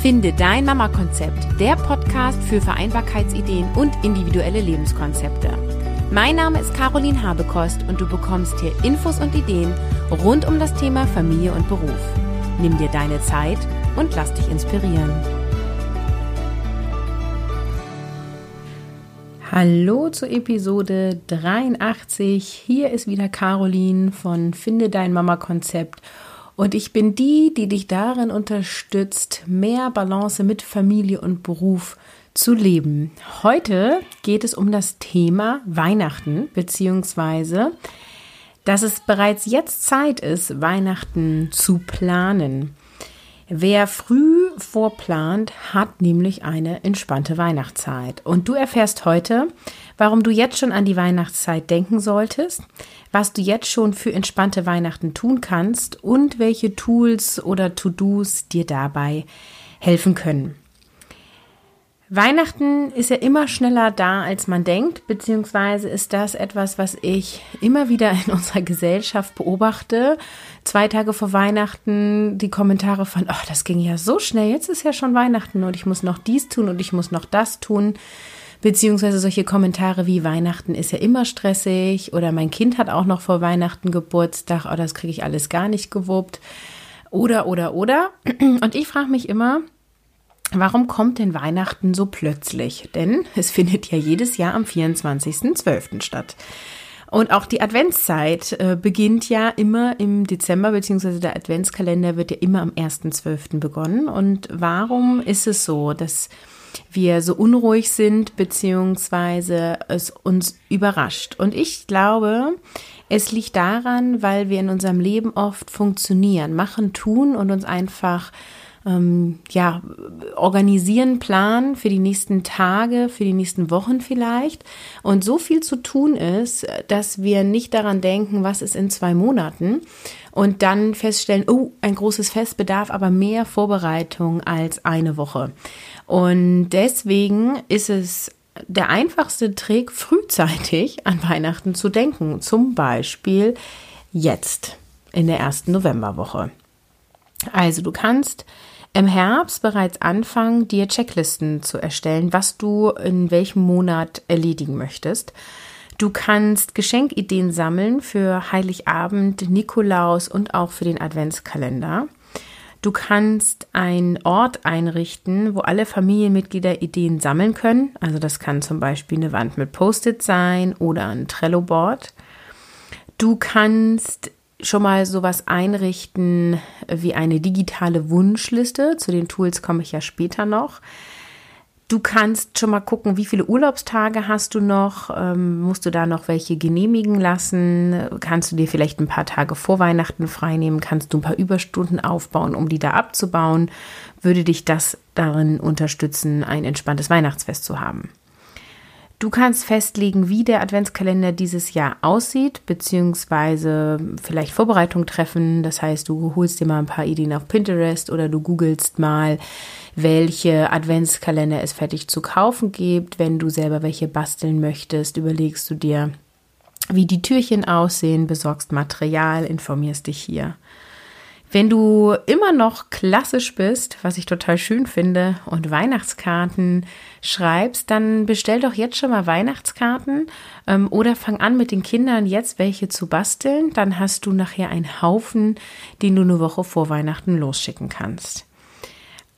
Finde dein Mama-Konzept, der Podcast für Vereinbarkeitsideen und individuelle Lebenskonzepte. Mein Name ist Caroline Habekost und du bekommst hier Infos und Ideen rund um das Thema Familie und Beruf. Nimm dir deine Zeit und lass dich inspirieren. Hallo zur Episode 83. Hier ist wieder Caroline von Finde dein Mama-Konzept und ich bin die, die dich darin unterstützt, mehr Balance mit Familie und Beruf zu leben. Heute geht es um das Thema Weihnachten, beziehungsweise, dass es bereits jetzt Zeit ist, Weihnachten zu planen. Wer früh vorplant, hat nämlich eine entspannte Weihnachtszeit. Und du erfährst heute, warum du jetzt schon an die Weihnachtszeit denken solltest, was du jetzt schon für entspannte Weihnachten tun kannst und welche Tools oder To-Dos dir dabei helfen können. Weihnachten ist ja immer schneller da, als man denkt, beziehungsweise ist das etwas, was ich immer wieder in unserer Gesellschaft beobachte. Zwei Tage vor Weihnachten die Kommentare von, oh, das ging ja so schnell, jetzt ist ja schon Weihnachten und ich muss noch dies tun und ich muss noch das tun. Beziehungsweise solche Kommentare wie Weihnachten ist ja immer stressig oder mein Kind hat auch noch vor Weihnachten Geburtstag, oh, das kriege ich alles gar nicht gewuppt. Oder, oder, oder. Und ich frage mich immer, Warum kommt denn Weihnachten so plötzlich? Denn es findet ja jedes Jahr am 24.12. statt. Und auch die Adventszeit äh, beginnt ja immer im Dezember, beziehungsweise der Adventskalender wird ja immer am 1.12. begonnen. Und warum ist es so, dass wir so unruhig sind, beziehungsweise es uns überrascht? Und ich glaube, es liegt daran, weil wir in unserem Leben oft funktionieren, machen, tun und uns einfach ähm, ja, organisieren, planen für die nächsten Tage, für die nächsten Wochen vielleicht. Und so viel zu tun ist, dass wir nicht daran denken, was ist in zwei Monaten. Und dann feststellen, oh, ein großes Fest bedarf aber mehr Vorbereitung als eine Woche. Und deswegen ist es der einfachste Trick, frühzeitig an Weihnachten zu denken. Zum Beispiel jetzt in der ersten Novemberwoche. Also du kannst im Herbst bereits anfangen, dir Checklisten zu erstellen, was du in welchem Monat erledigen möchtest. Du kannst Geschenkideen sammeln für Heiligabend, Nikolaus und auch für den Adventskalender. Du kannst einen Ort einrichten, wo alle Familienmitglieder Ideen sammeln können. Also das kann zum Beispiel eine Wand mit Post-it sein oder ein Trello-Board. Du kannst schon mal sowas einrichten wie eine digitale Wunschliste. Zu den Tools komme ich ja später noch. Du kannst schon mal gucken, wie viele Urlaubstage hast du noch? Ähm, musst du da noch welche genehmigen lassen? Kannst du dir vielleicht ein paar Tage vor Weihnachten freinehmen? Kannst du ein paar Überstunden aufbauen, um die da abzubauen? Würde dich das darin unterstützen, ein entspanntes Weihnachtsfest zu haben? Du kannst festlegen, wie der Adventskalender dieses Jahr aussieht, beziehungsweise vielleicht Vorbereitung treffen. Das heißt, du holst dir mal ein paar Ideen auf Pinterest oder du googelst mal, welche Adventskalender es fertig zu kaufen gibt. Wenn du selber welche basteln möchtest, überlegst du dir, wie die Türchen aussehen, besorgst Material, informierst dich hier. Wenn du immer noch klassisch bist, was ich total schön finde, und Weihnachtskarten schreibst, dann bestell doch jetzt schon mal Weihnachtskarten ähm, oder fang an mit den Kindern jetzt welche zu basteln. Dann hast du nachher einen Haufen, den du eine Woche vor Weihnachten losschicken kannst.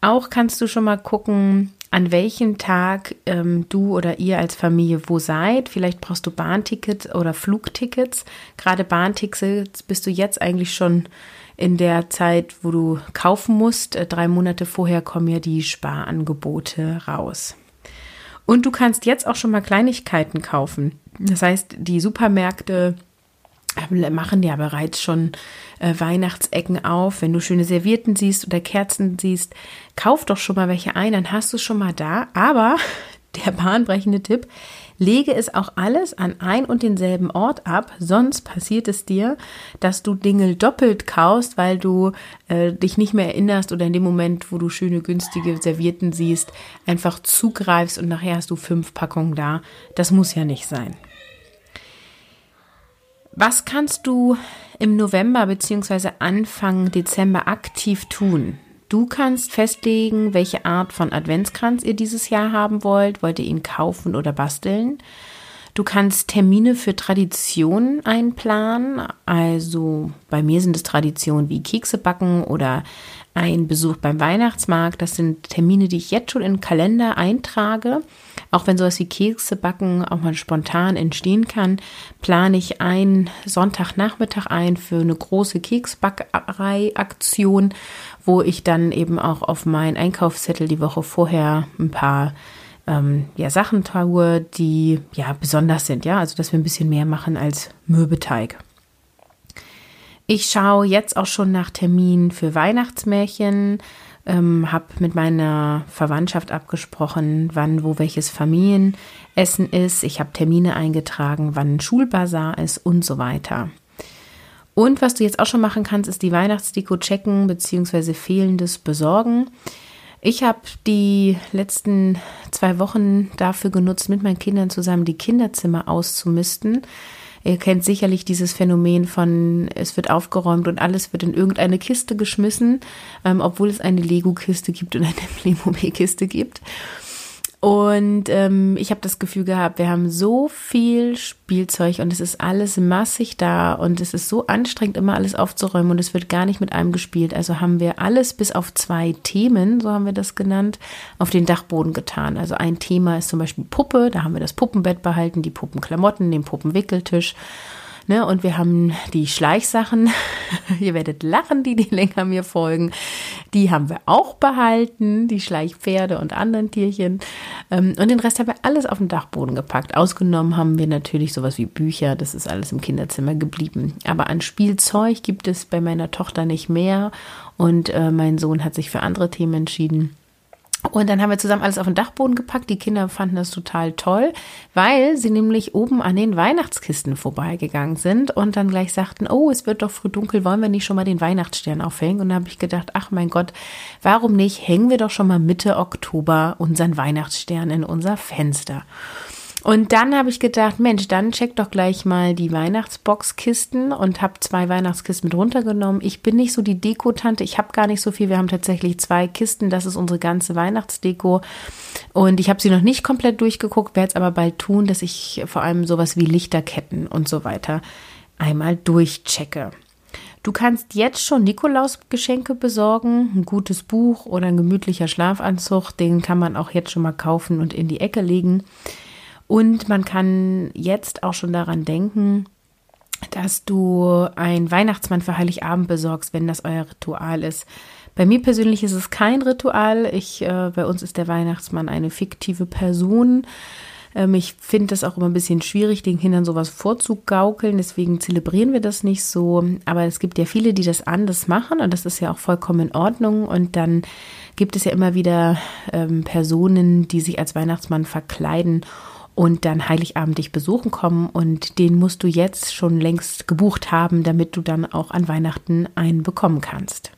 Auch kannst du schon mal gucken, an welchem Tag ähm, du oder ihr als Familie wo seid. Vielleicht brauchst du Bahntickets oder Flugtickets. Gerade Bahntickets bist du jetzt eigentlich schon in der Zeit, wo du kaufen musst. Äh, drei Monate vorher kommen ja die Sparangebote raus. Und du kannst jetzt auch schon mal Kleinigkeiten kaufen. Das heißt, die Supermärkte machen ja bereits schon äh, Weihnachtsecken auf. Wenn du schöne Servierten siehst oder Kerzen siehst, kauf doch schon mal welche ein, dann hast du es schon mal da. Aber der bahnbrechende Tipp, Lege es auch alles an ein und denselben Ort ab, sonst passiert es dir, dass du Dinge doppelt kaufst, weil du äh, dich nicht mehr erinnerst oder in dem Moment, wo du schöne günstige Servierten siehst, einfach zugreifst und nachher hast du fünf Packungen da. Das muss ja nicht sein. Was kannst du im November bzw. Anfang Dezember aktiv tun? Du kannst festlegen, welche Art von Adventskranz ihr dieses Jahr haben wollt. Wollt ihr ihn kaufen oder basteln? Du kannst Termine für Traditionen einplanen. Also bei mir sind es Traditionen wie Kekse backen oder ein Besuch beim Weihnachtsmarkt. Das sind Termine, die ich jetzt schon in den Kalender eintrage. Auch wenn sowas wie Kekse backen auch mal spontan entstehen kann, plane ich einen Sonntagnachmittag ein für eine große Keksbackerei-Aktion, wo ich dann eben auch auf meinen Einkaufszettel die Woche vorher ein paar ähm, ja, Sachen tue, die ja besonders sind, ja, also dass wir ein bisschen mehr machen als Mürbeteig. Ich schaue jetzt auch schon nach Terminen für Weihnachtsmärchen, ähm, habe mit meiner Verwandtschaft abgesprochen, wann wo welches Familienessen ist. Ich habe Termine eingetragen, wann ein Schulbazar ist und so weiter. Und was du jetzt auch schon machen kannst, ist die Weihnachtsdeko checken bzw. fehlendes besorgen. Ich habe die letzten zwei Wochen dafür genutzt, mit meinen Kindern zusammen die Kinderzimmer auszumisten. Ihr kennt sicherlich dieses Phänomen von, es wird aufgeräumt und alles wird in irgendeine Kiste geschmissen, ähm, obwohl es eine Lego-Kiste gibt und eine Playmobil-Kiste gibt. Und ähm, ich habe das Gefühl gehabt, wir haben so viel Spielzeug und es ist alles massig da und es ist so anstrengend, immer alles aufzuräumen und es wird gar nicht mit einem gespielt. Also haben wir alles bis auf zwei Themen, so haben wir das genannt, auf den Dachboden getan. Also ein Thema ist zum Beispiel Puppe, da haben wir das Puppenbett behalten, die Puppenklamotten, den Puppenwickeltisch. Ne? Und wir haben die Schleichsachen, ihr werdet lachen, die, die länger mir folgen, die haben wir auch behalten, die Schleichpferde und anderen Tierchen. Ähm, und den Rest haben wir alles auf den Dachboden gepackt. Ausgenommen haben wir natürlich sowas wie Bücher, das ist alles im Kinderzimmer geblieben. Aber an Spielzeug gibt es bei meiner Tochter nicht mehr und äh, mein Sohn hat sich für andere Themen entschieden. Und dann haben wir zusammen alles auf den Dachboden gepackt. Die Kinder fanden das total toll, weil sie nämlich oben an den Weihnachtskisten vorbeigegangen sind und dann gleich sagten, oh, es wird doch früh dunkel, wollen wir nicht schon mal den Weihnachtsstern aufhängen? Und da habe ich gedacht, ach mein Gott, warum nicht? Hängen wir doch schon mal Mitte Oktober unseren Weihnachtsstern in unser Fenster. Und dann habe ich gedacht, Mensch, dann check doch gleich mal die Weihnachtsboxkisten und habe zwei Weihnachtskisten mit runtergenommen. Ich bin nicht so die Dekotante, ich habe gar nicht so viel. Wir haben tatsächlich zwei Kisten, das ist unsere ganze Weihnachtsdeko. Und ich habe sie noch nicht komplett durchgeguckt, werde es aber bald tun, dass ich vor allem sowas wie Lichterketten und so weiter einmal durchchecke. Du kannst jetzt schon Nikolausgeschenke besorgen, ein gutes Buch oder ein gemütlicher Schlafanzug, den kann man auch jetzt schon mal kaufen und in die Ecke legen. Und man kann jetzt auch schon daran denken, dass du ein Weihnachtsmann für Heiligabend besorgst, wenn das euer Ritual ist. Bei mir persönlich ist es kein Ritual. Ich, äh, bei uns ist der Weihnachtsmann eine fiktive Person. Ähm, ich finde das auch immer ein bisschen schwierig, den Kindern sowas vorzugaukeln. Deswegen zelebrieren wir das nicht so. Aber es gibt ja viele, die das anders machen und das ist ja auch vollkommen in Ordnung. Und dann gibt es ja immer wieder ähm, Personen, die sich als Weihnachtsmann verkleiden und dann Heiligabend dich besuchen kommen und den musst du jetzt schon längst gebucht haben, damit du dann auch an Weihnachten einen bekommen kannst.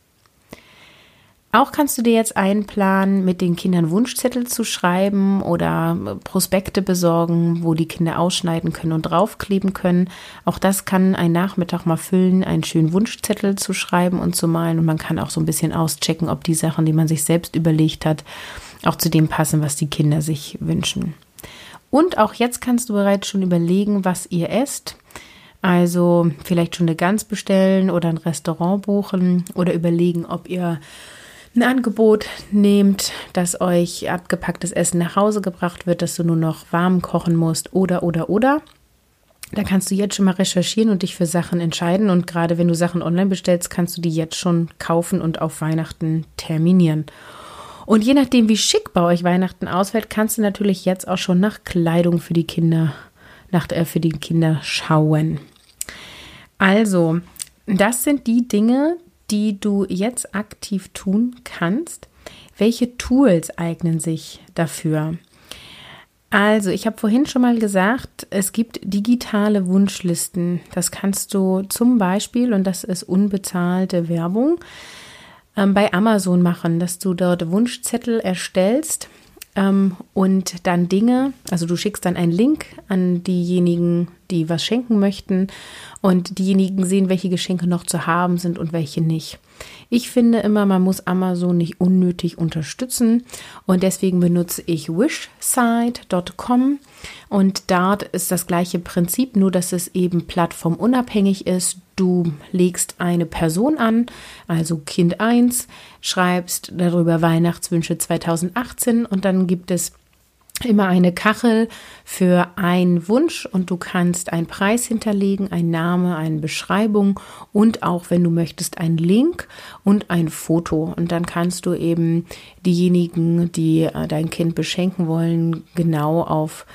Auch kannst du dir jetzt einplanen, mit den Kindern Wunschzettel zu schreiben oder Prospekte besorgen, wo die Kinder ausschneiden können und draufkleben können. Auch das kann ein Nachmittag mal füllen, einen schönen Wunschzettel zu schreiben und zu malen. Und man kann auch so ein bisschen auschecken, ob die Sachen, die man sich selbst überlegt hat, auch zu dem passen, was die Kinder sich wünschen. Und auch jetzt kannst du bereits schon überlegen, was ihr esst. Also vielleicht schon eine Gans bestellen oder ein Restaurant buchen oder überlegen, ob ihr ein Angebot nehmt, dass euch abgepacktes Essen nach Hause gebracht wird, dass du nur noch warm kochen musst oder oder oder. Da kannst du jetzt schon mal recherchieren und dich für Sachen entscheiden. Und gerade wenn du Sachen online bestellst, kannst du die jetzt schon kaufen und auf Weihnachten terminieren. Und je nachdem, wie schick bei euch Weihnachten ausfällt, kannst du natürlich jetzt auch schon nach Kleidung für die Kinder, nach, äh, für die Kinder schauen. Also, das sind die Dinge, die du jetzt aktiv tun kannst. Welche Tools eignen sich dafür? Also, ich habe vorhin schon mal gesagt, es gibt digitale Wunschlisten. Das kannst du zum Beispiel, und das ist unbezahlte Werbung, ähm, bei Amazon machen, dass du dort Wunschzettel erstellst ähm, und dann Dinge, also du schickst dann einen Link an diejenigen, die was schenken möchten und diejenigen sehen, welche Geschenke noch zu haben sind und welche nicht. Ich finde immer, man muss Amazon nicht unnötig unterstützen und deswegen benutze ich wishsite.com und dort ist das gleiche Prinzip, nur dass es eben plattformunabhängig ist. Du legst eine Person an, also Kind 1, schreibst darüber Weihnachtswünsche 2018 und dann gibt es immer eine Kachel für einen Wunsch und du kannst einen Preis hinterlegen, ein Name, eine Beschreibung und auch, wenn du möchtest, einen Link und ein Foto. Und dann kannst du eben diejenigen, die äh, dein Kind beschenken wollen, genau auf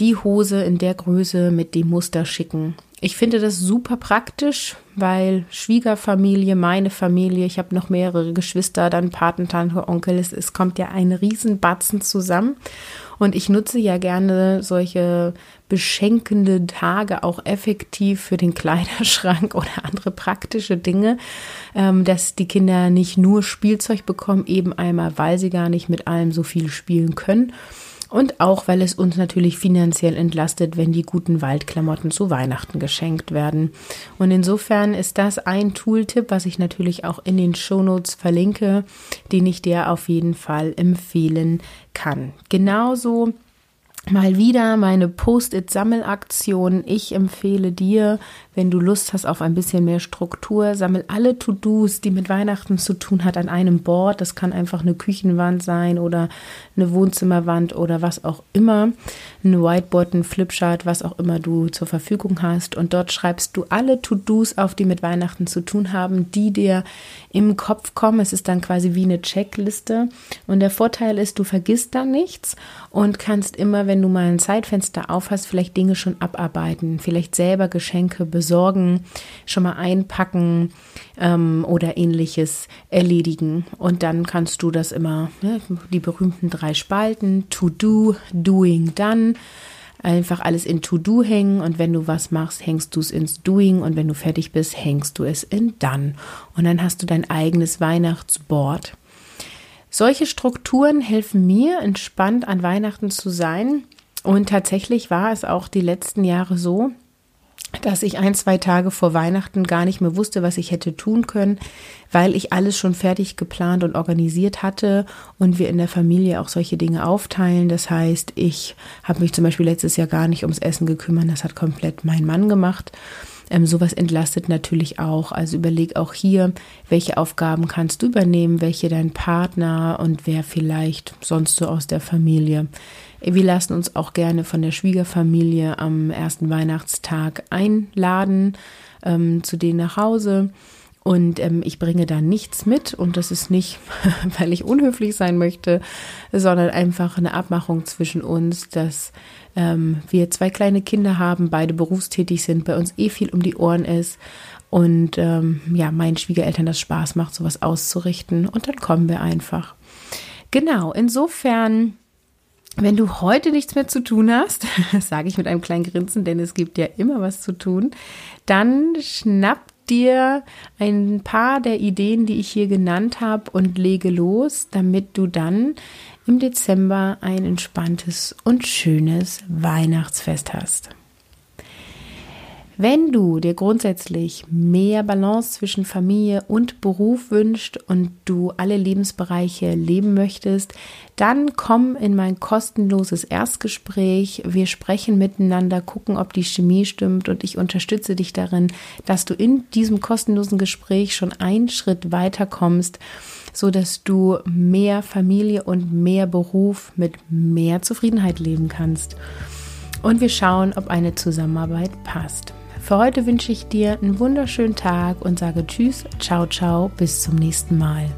die Hose in der Größe mit dem Muster schicken. Ich finde das super praktisch, weil Schwiegerfamilie, meine Familie, ich habe noch mehrere Geschwister, dann Patentante, Onkel, es, es kommt ja ein Riesenbatzen zusammen. Und ich nutze ja gerne solche beschenkende Tage auch effektiv für den Kleiderschrank oder andere praktische Dinge, ähm, dass die Kinder nicht nur Spielzeug bekommen, eben einmal, weil sie gar nicht mit allem so viel spielen können und auch, weil es uns natürlich finanziell entlastet, wenn die guten Waldklamotten zu Weihnachten geschenkt werden. Und insofern ist das ein Tooltip, was ich natürlich auch in den Shownotes verlinke, den ich dir auf jeden Fall empfehlen kann. Genauso mal wieder meine Post-it-Sammelaktion. Ich empfehle dir, wenn du Lust hast auf ein bisschen mehr Struktur, sammel alle To-Dos, die mit Weihnachten zu tun hat, an einem Board. Das kann einfach eine Küchenwand sein oder eine Wohnzimmerwand oder was auch immer. Ein Whiteboard, ein Flipchart, was auch immer du zur Verfügung hast. Und dort schreibst du alle To-Dos auf, die mit Weihnachten zu tun haben, die dir im Kopf kommen. Es ist dann quasi wie eine Checkliste. Und der Vorteil ist, du vergisst da nichts und kannst immer, wenn du mal ein Zeitfenster auf hast, vielleicht Dinge schon abarbeiten, vielleicht selber Geschenke besorgen schon mal einpacken ähm, oder ähnliches erledigen. Und dann kannst du das immer, ne, die berühmten drei Spalten, to do, doing, done, einfach alles in to do hängen und wenn du was machst, hängst du es ins doing und wenn du fertig bist, hängst du es in done. Und dann hast du dein eigenes Weihnachtsboard. Solche Strukturen helfen mir, entspannt an Weihnachten zu sein. Und tatsächlich war es auch die letzten Jahre so, dass ich ein, zwei Tage vor Weihnachten gar nicht mehr wusste, was ich hätte tun können, weil ich alles schon fertig geplant und organisiert hatte und wir in der Familie auch solche Dinge aufteilen. Das heißt, ich habe mich zum Beispiel letztes Jahr gar nicht ums Essen gekümmert, das hat komplett mein Mann gemacht. Ähm, sowas entlastet natürlich auch. Also überleg auch hier, welche Aufgaben kannst du übernehmen, welche dein Partner und wer vielleicht sonst so aus der Familie wir lassen uns auch gerne von der Schwiegerfamilie am ersten Weihnachtstag einladen ähm, zu denen nach Hause. Und ähm, ich bringe da nichts mit und das ist nicht, weil ich unhöflich sein möchte, sondern einfach eine Abmachung zwischen uns, dass ähm, wir zwei kleine Kinder haben, beide berufstätig sind, bei uns eh viel um die Ohren ist und ähm, ja, meinen Schwiegereltern das Spaß macht, sowas auszurichten und dann kommen wir einfach. Genau, insofern wenn du heute nichts mehr zu tun hast, sage ich mit einem kleinen Grinsen, denn es gibt ja immer was zu tun, dann schnapp dir ein paar der Ideen, die ich hier genannt habe und lege los, damit du dann im Dezember ein entspanntes und schönes Weihnachtsfest hast. Wenn du dir grundsätzlich mehr Balance zwischen Familie und Beruf wünschst und du alle Lebensbereiche leben möchtest, dann komm in mein kostenloses Erstgespräch. Wir sprechen miteinander, gucken, ob die Chemie stimmt und ich unterstütze dich darin, dass du in diesem kostenlosen Gespräch schon einen Schritt weiter kommst, so dass du mehr Familie und mehr Beruf mit mehr Zufriedenheit leben kannst. Und wir schauen, ob eine Zusammenarbeit passt. Für heute wünsche ich dir einen wunderschönen Tag und sage Tschüss, ciao, ciao, bis zum nächsten Mal.